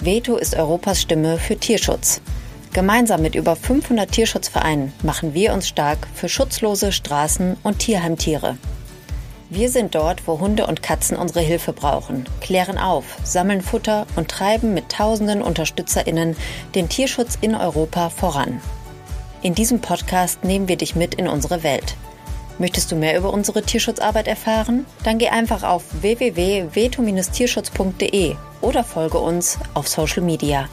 Veto ist Europas Stimme für Tierschutz. Gemeinsam mit über 500 Tierschutzvereinen machen wir uns stark für schutzlose Straßen- und Tierheimtiere. Wir sind dort, wo Hunde und Katzen unsere Hilfe brauchen, klären auf, sammeln Futter und treiben mit tausenden Unterstützerinnen den Tierschutz in Europa voran. In diesem Podcast nehmen wir dich mit in unsere Welt. Möchtest du mehr über unsere Tierschutzarbeit erfahren? Dann geh einfach auf www.veto-tierschutz.de oder folge uns auf Social Media.